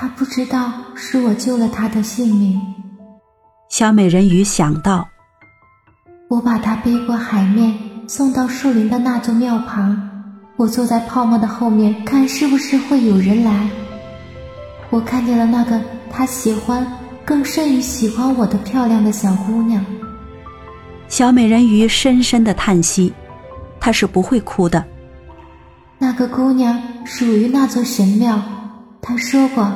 他不知道是我救了他的性命。小美人鱼想到，我把他背过海面，送到树林的那座庙旁。我坐在泡沫的后面，看是不是会有人来。我看见了那个他喜欢，更甚于喜欢我的漂亮的小姑娘。小美人鱼深深的叹息，她是不会哭的。那个姑娘属于那座神庙，她说过，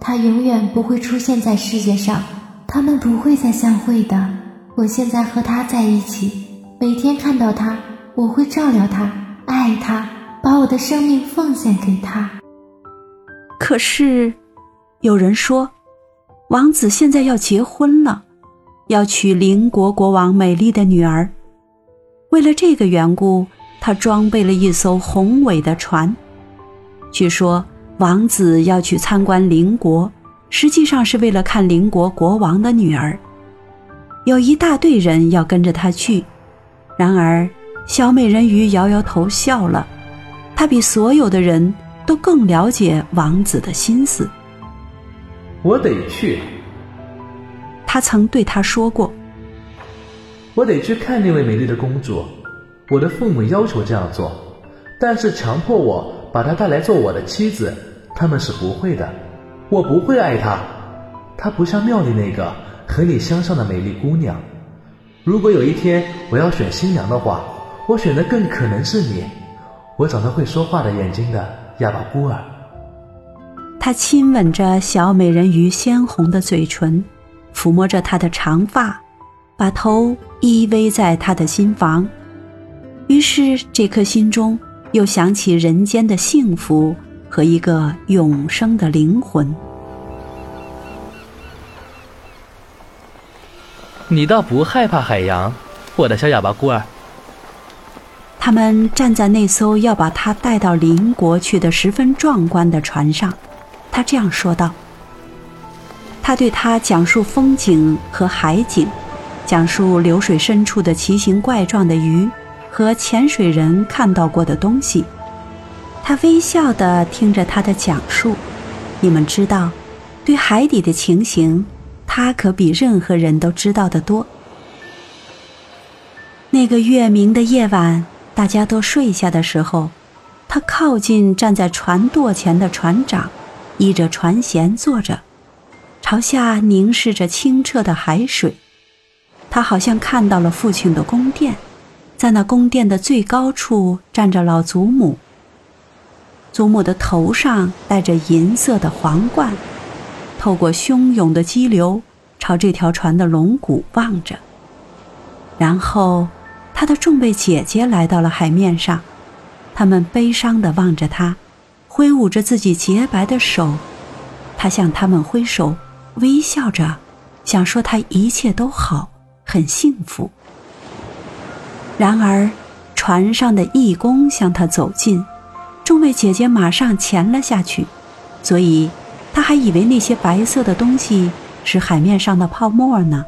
他永远不会出现在世界上，他们不会再相会的。我现在和他在一起，每天看到他，我会照料他。爱他，把我的生命奉献给他。可是，有人说，王子现在要结婚了，要娶邻国国王美丽的女儿。为了这个缘故，他装备了一艘宏伟的船。据说，王子要去参观邻国，实际上是为了看邻国国王的女儿。有一大队人要跟着他去，然而。小美人鱼摇摇头笑了，她比所有的人都更了解王子的心思。我得去。他曾对他说过：“我得去看那位美丽的公主。我的父母要求这样做，但是强迫我把她带来做我的妻子，他们是不会的。我不会爱她，她不像庙里那个和你相像的美丽姑娘。如果有一天我要选新娘的话。”我选的更可能是你，我长得会说话的眼睛的哑巴孤儿。他亲吻着小美人鱼鲜红的嘴唇，抚摸着她的长发，把头依偎在她的心房。于是这颗心中又想起人间的幸福和一个永生的灵魂。你倒不害怕海洋，我的小哑巴孤儿。他们站在那艘要把他带到邻国去的十分壮观的船上，他这样说道：“他对他讲述风景和海景，讲述流水深处的奇形怪状的鱼和潜水人看到过的东西。他微笑地听着他的讲述。你们知道，对海底的情形，他可比任何人都知道得多。那个月明的夜晚。”大家都睡下的时候，他靠近站在船舵前的船长，依着船舷坐着，朝下凝视着清澈的海水。他好像看到了父亲的宫殿，在那宫殿的最高处站着老祖母。祖母的头上戴着银色的皇冠，透过汹涌的激流，朝这条船的龙骨望着，然后。他的众位姐姐来到了海面上，他们悲伤地望着他，挥舞着自己洁白的手。他向他们挥手，微笑着，想说他一切都好，很幸福。然而，船上的义工向他走近，众位姐姐马上潜了下去，所以他还以为那些白色的东西是海面上的泡沫呢。